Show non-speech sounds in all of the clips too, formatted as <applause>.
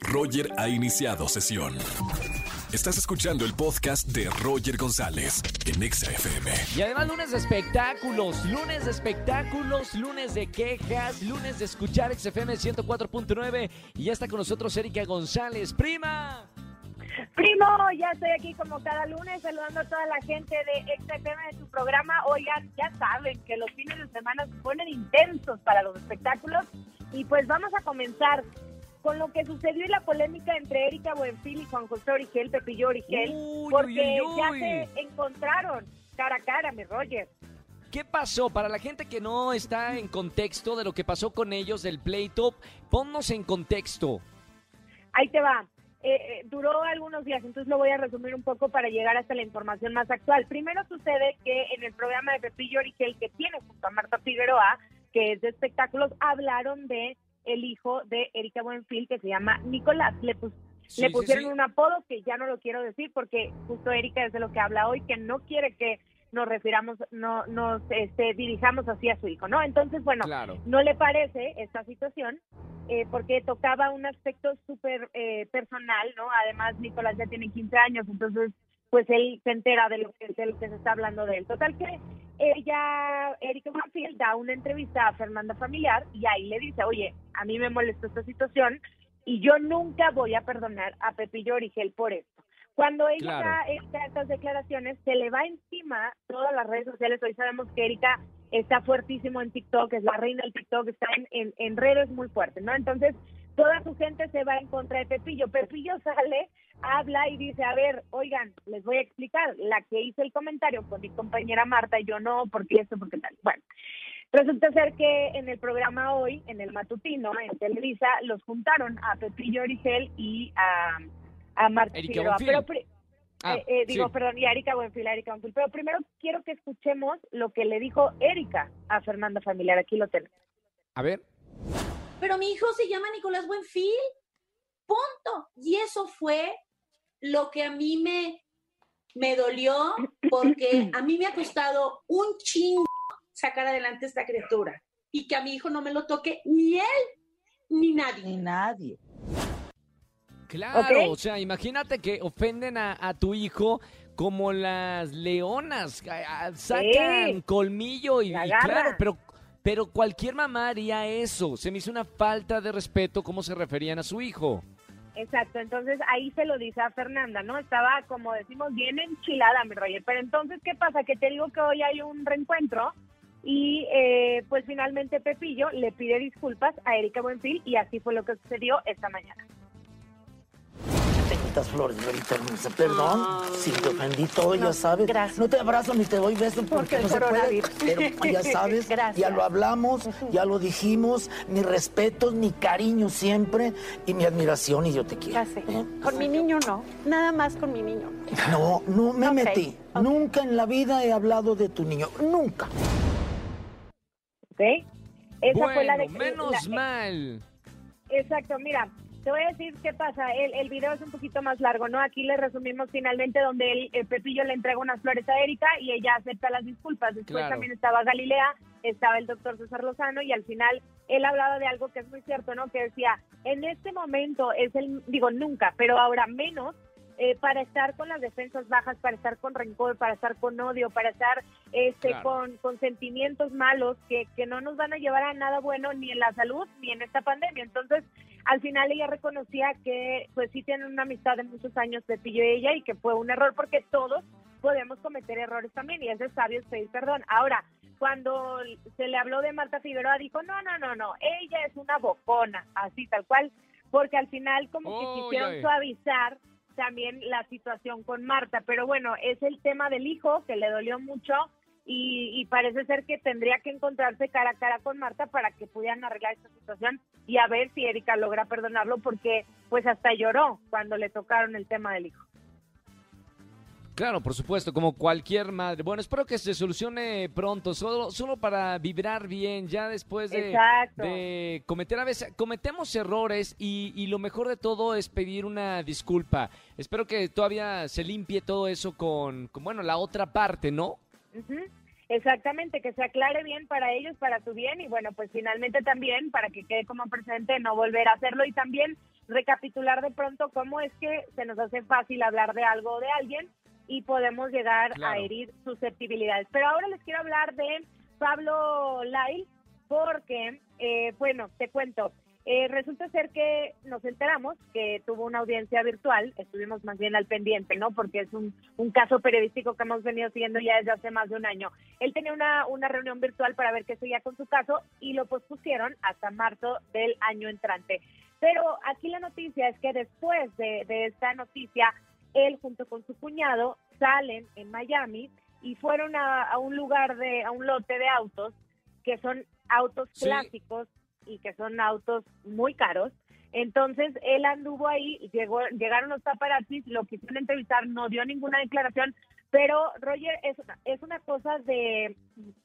Roger ha iniciado sesión. Estás escuchando el podcast de Roger González en Exa FM. Y además lunes de espectáculos, lunes de espectáculos, lunes de quejas, lunes de escuchar XFM 104.9 y ya está con nosotros Erika González, prima. Primo, ya estoy aquí como cada lunes saludando a toda la gente de XFM de su programa. Oigan, ya saben que los fines de semana se ponen intensos para los espectáculos y pues vamos a comenzar con lo que sucedió en la polémica entre Erika Buenfil y Juan José Origel, Pepillo Origel, Uy, porque uy, uy, ya se encontraron cara a cara, mi Roger. ¿Qué pasó? Para la gente que no está en contexto de lo que pasó con ellos del pleito, ponnos en contexto. Ahí te va. Eh, eh, duró algunos días, entonces lo voy a resumir un poco para llegar hasta la información más actual. Primero sucede que en el programa de Pepillo Origel que tiene junto a Marta Figueroa, que es de espectáculos, hablaron de el hijo de Erika Buenfil que se llama Nicolás. Le, pus- Sí, le sí, pusieron sí. un apodo que ya no lo quiero decir porque justo Erika es de lo que habla hoy, que no quiere que nos refiramos, no nos este, dirijamos así a su hijo, ¿no? Entonces, bueno, Claro. no le parece esta situación eh, porque tocaba un aspecto súper eh, personal, ¿no? Además, Nicolás ya tiene 15 años, entonces, pues él se entera de lo que, de lo que se está hablando de él. Total que ella, Erika Buenfil, da una entrevista a Fernanda Familiar y ahí le dice, oye, a mí me molestó esta situación y yo nunca voy a perdonar a Pepillo Origel por esto. Cuando ella Claro. da esta- estas declaraciones, se le va encima todas las redes sociales. Hoy sabemos que Erika está fuertísimo en TikTok, es la reina del TikTok, está en, en, en redes muy fuerte, ¿no? Entonces, toda su gente se va en contra de Pepillo. Pepillo sale, habla y dice, a ver, oigan, les voy a explicar, la que hizo el comentario con mi compañera Marta, yo no, porque esto, porque tal. Bueno, resulta ser que en el programa hoy, en el matutino, en Televisa, los juntaron a Pepillo Origel y a, a Marta Figueroa. Pero pri- Ah, eh, eh, digo, sí. perdón, y a Erika Buenfil, a Erika Buenfil. Pero primero quiero que escuchemos lo que le dijo Erika a Fernanda Familiar. Aquí lo tenemos. A ver. pero mi hijo se llama Nicolás Buenfil. Punto. Y eso fue lo que a mí me, me dolió porque a mí me ha costado un chingo sacar adelante esta criatura y que a mi hijo no me lo toque ni él ni nadie. Ni nadie. Claro, o sea, imagínate que ofenden a, a tu hijo como las leonas, a- a- sacan Sí. colmillo y, y claro, pero, pero cualquier mamá haría eso. Se me hizo una falta de respeto cómo se referían a su hijo. Exacto, entonces ahí se lo dice a Fernanda, ¿no? Estaba, como decimos, bien enchilada, mi Roger. Pero entonces, ¿qué pasa? Que te digo que hoy hay un reencuentro y eh, pues finalmente Pepillo le pide disculpas a Erika Buenfil y así fue lo que sucedió esta mañana. Te quitas flores, Lolita hermosa. Perdón, Ay. si te ofendí todo, ya sabes. gracias. No te abrazo ni te doy beso porque, no se puede. Pero ya <laughs> sabes, Gracias. ya lo hablamos, ya lo dijimos. Mi respeto, mi cariño siempre y mi admiración y yo te quiero. Ya sé. Con mi niño no. Nada más con mi niño. No, no me metí. Nunca en la vida he hablado de tu niño. Nunca. ¿Ok? Esa bueno, fue la de menos la- mal. Exacto, mira, te voy a decir qué pasa. El, el video es un poquito más largo, ¿no? Aquí le resumimos finalmente donde el, el Pepillo le entrega unas flores a Erika y ella acepta las disculpas. Después Claro. también estaba Galilea, estaba el doctor César Lozano y al final él hablaba de algo que es muy cierto, ¿no? Que decía, en este momento es el, digo nunca, pero ahora menos, eh, para estar con las defensas bajas, para estar con rencor, para estar con odio, para estar este, Claro. con, con sentimientos malos que, que no nos van a llevar a nada bueno ni en la salud ni en esta pandemia. Entonces, al final ella reconocía que pues sí tienen una amistad de muchos años Pepillo y ella y que fue un error porque todos podemos cometer errores también y es de sabios pedir perdón. Ahora, cuando se le habló de Marta Figueroa dijo, no, no, no, no, ella es una bocona, así tal cual, porque al final como que quisieron suavizar también la situación con Marta, pero bueno, es el tema del hijo que le dolió mucho y, y parece ser que tendría que encontrarse cara a cara con Marta para que pudieran arreglar esta situación y a ver si Erika logra perdonarlo porque pues hasta lloró cuando le tocaron el tema del hijo. Claro, por supuesto, como cualquier madre. Bueno, espero que se solucione pronto, solo, solo para vibrar bien, ya después de, cometer a veces, cometemos errores y, y lo mejor de todo es pedir una disculpa. Espero que todavía se limpie todo eso con, con bueno, la otra parte, ¿no? Ujú. Exactamente, que se aclare bien para ellos, para tu bien y bueno, pues finalmente también para que quede como precedente no volver a hacerlo y también recapitular de pronto cómo es que se nos hace fácil hablar de algo o de alguien y podemos llegar a herir susceptibilidades. Pero ahora les quiero hablar de Pablo Lyle porque, eh, bueno, te cuento, eh, resulta ser que nos enteramos que tuvo una audiencia virtual, estuvimos más bien al pendiente, ¿no? Porque es un, un caso periodístico que hemos venido siguiendo ya desde hace más de un año. Él tenía una, una reunión virtual para ver qué seguía con su caso y lo pospusieron hasta marzo del año entrante. Pero aquí la noticia es que después de, de esta noticia, él junto con su cuñado salen en Miami y fueron a, a un lugar de, a un lote de autos que son autos Sí. clásicos y que son autos muy caros. Entonces él anduvo ahí, llegó, llegaron los paparazzis, lo quisieron entrevistar, no dio ninguna declaración, pero Roger es, una- es una cosa de,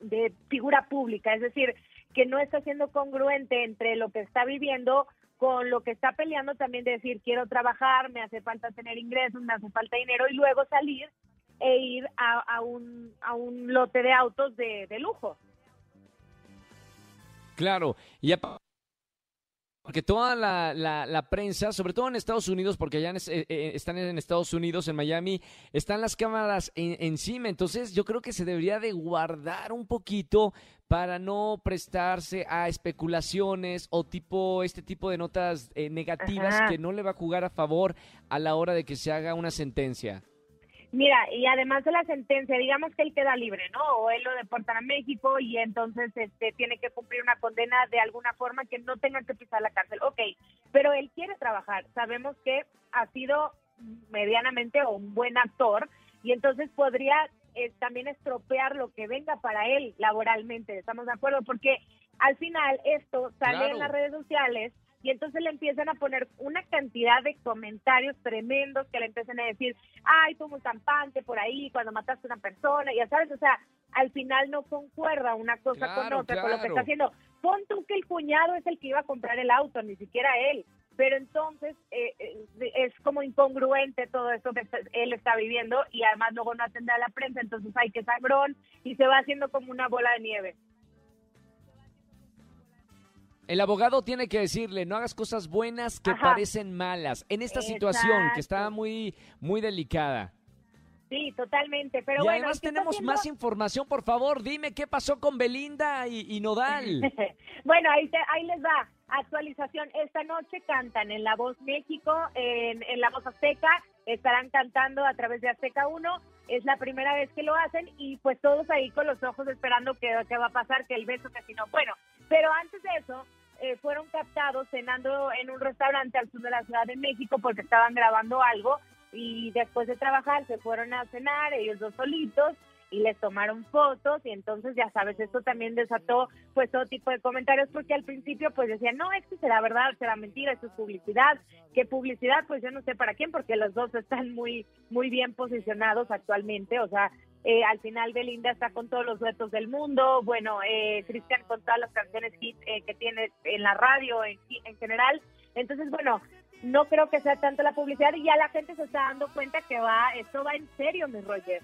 de figura pública, es decir, que no está siendo congruente entre lo que está viviendo con lo que está peleando también de decir quiero trabajar, me hace falta tener ingresos, me hace falta dinero y luego salir e ir a, a un, a un lote de autos de, de lujo. Claro, y apa- porque toda la, la- la prensa, sobre todo en Estados Unidos, porque allá en eh, eh, están en Estados Unidos, en Miami, están las cámaras en- encima, entonces yo creo que se debería de guardar un poquito para no prestarse a especulaciones o tipo este tipo de notas eh, negativas Ajá. que no le va a jugar a favor a la hora de que se haga una sentencia. Mira, y además de la sentencia, digamos que él queda libre, ¿no? O él lo deportan a México y entonces este, tiene que cumplir una condena de alguna forma que no tenga que pisar la cárcel. Ok, pero él quiere trabajar. Sabemos que ha sido medianamente un buen actor y entonces podría eh, también estropear lo que venga para él laboralmente. ¿Estamos de acuerdo? Porque al final esto sale Claro. en las redes sociales y entonces le empiezan a poner una cantidad de comentarios tremendos que le empiezan a decir, ay, tú muy campante por ahí cuando mataste a una persona, ya sabes, o sea, al final no concuerda una cosa con Claro, otra, con lo que claro. está haciendo. Pon tú que el cuñado es el que iba a comprar el auto, ni siquiera él, pero entonces eh, eh, es como incongruente todo esto que él está viviendo y además luego no atender a la prensa, entonces hay que sangrón y se va haciendo como una bola de nieve. El abogado tiene que decirle, no hagas cosas buenas que Ajá. parecen malas en esta situación que está muy, muy delicada. Sí, totalmente, pero y bueno, además ¿qué tenemos haciendo? más información, por favor, dime qué pasó con Belinda y, y Nodal. <laughs> bueno, ahí, te- ahí les va. Actualización. Esta noche cantan en La Voz México, en, en La Voz Azteca. Estarán cantando a través de Azteca 1. Es la primera vez que lo hacen y pues todos ahí con los ojos esperando que, que va a pasar, que el beso, que si no. Bueno, pero antes de eso, eh, fueron captados cenando en un restaurante al sur de la Ciudad de México porque estaban grabando algo y después de trabajar se fueron a cenar ellos dos solitos y les tomaron fotos y entonces ya sabes, esto también desató pues todo tipo de comentarios porque al principio pues decían, no, esto será verdad, será mentira, esto es publicidad, ¿qué publicidad? Pues yo no sé para quién porque los dos están muy, muy bien posicionados actualmente, o sea, eh, al final Belinda está con todos los duetos del mundo, bueno, eh, Cristian con todas las canciones hit eh, que tiene en la radio en, en general, entonces bueno, no creo que sea tanto la publicidad y ya la gente se está dando cuenta que va, esto va en serio, mi Roger.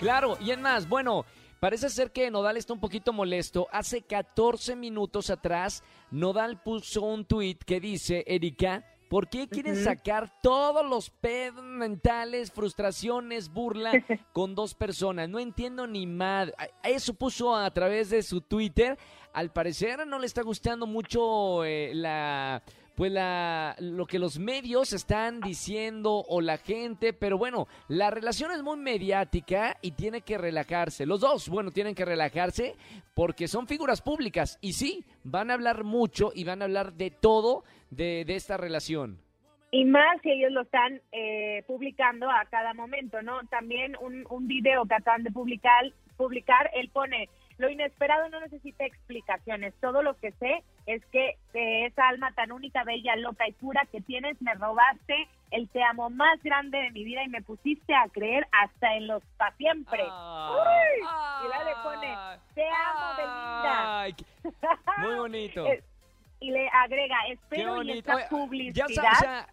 Claro, y en más, bueno, parece ser que Nodal está un poquito molesto. Hace 14 minutos atrás, Nodal puso un tweet que dice, Erika, ¿por qué quieren sacar todos los pedos mentales, frustraciones, burla <laughs> con dos personas? No entiendo ni madre. Eso puso a través de su Twitter. Al parecer no le está gustando mucho eh, la pues la, lo que los medios están diciendo o la gente, pero bueno, la relación es muy mediática y tiene que relajarse. Los dos, bueno, tienen que relajarse porque son figuras públicas y sí, van a hablar mucho y van a hablar de todo de, de esta relación. Y más si ellos lo están eh, publicando a cada momento, ¿no? También un, un video que acaban de publicar, publicar, él pone, lo inesperado no necesita explicaciones, todo lo que sé es que de esa alma tan única, bella, loca y pura que tienes, me robaste el te amo más grande de mi vida y me pusiste a creer hasta en los pa' siempre. Uy, y la le pone, te amo, Belinda. Muy bonito. <laughs> Y le agrega, espero y esta publicidad, Ya sabes,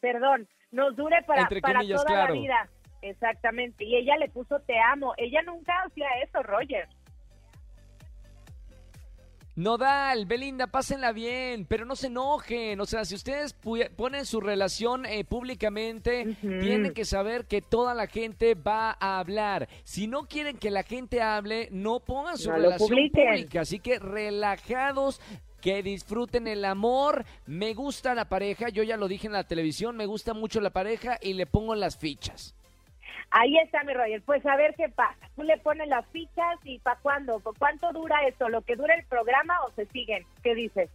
perdón, nos dure para, para toda claro. la vida. Exactamente. Y ella le puso te amo. Ella nunca hacía eso, Roger. Nodal, Belinda, pásenla bien, pero no se enojen. O sea, si ustedes ponen su relación eh, públicamente, tienen que saber que toda la gente va a hablar. Si no quieren que la gente hable, no pongan su No relación pública. Así que relajados. Que disfruten el amor. Me gusta la pareja. Yo ya lo dije en la televisión. Me gusta mucho la pareja y le pongo las fichas. Ahí está mi Roger, pues a ver qué pasa. Tú le pones las fichas y ¿para cuándo? ¿Por ¿Cuánto dura esto? ¿Lo que dura el programa o se siguen? ¿Qué dices?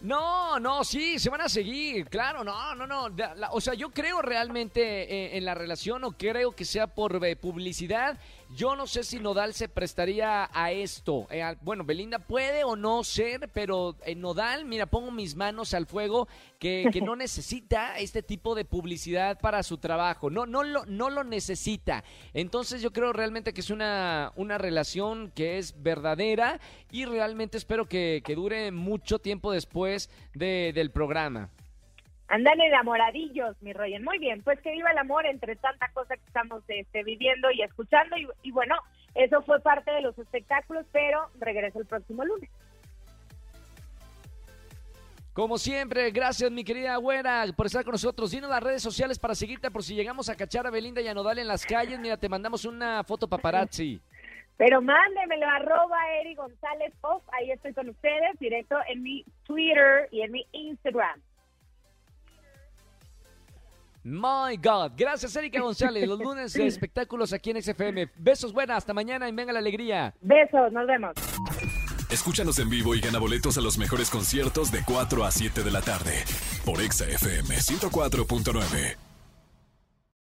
No, no, sí, se van a seguir, claro, no, no, no. la- o sea, yo creo realmente eh, en la relación o creo que sea por eh, publicidad. Yo no sé si Nodal se prestaría a esto. Eh, bueno, Belinda puede o no ser, pero en Nodal, mira, pongo mis manos al fuego que, que no <laughs> necesita este tipo de publicidad para su trabajo. No, no lo, no lo necesita. Entonces yo creo realmente que es una, una relación que es verdadera y realmente espero que, que dure mucho tiempo después de- del programa. Andan enamoradillos, mi Roger. Muy bien, pues que viva el amor entre tanta cosa que estamos este, viviendo y escuchando. Y, y bueno, eso fue parte de los espectáculos, pero regreso el próximo lunes. Como siempre, gracias mi querida güera por estar con nosotros. Dinos las redes sociales para seguirte por si llegamos a cachar a Belinda y a Nodal en las calles. Mira, te mandamos una foto paparazzi. <laughs> Pero mándemelo, arroba Eri González Off. Ahí estoy con ustedes, directo en mi Twitter y en mi Instagram. My God. Gracias, Erika González. Los lunes de <laughs> espectáculos aquí en XFM. Besos buenas. Hasta mañana y venga la alegría. Besos, nos vemos. Escúchanos en vivo y gana boletos a los mejores conciertos de 4 a 7 de la tarde por Exa FM 104.9.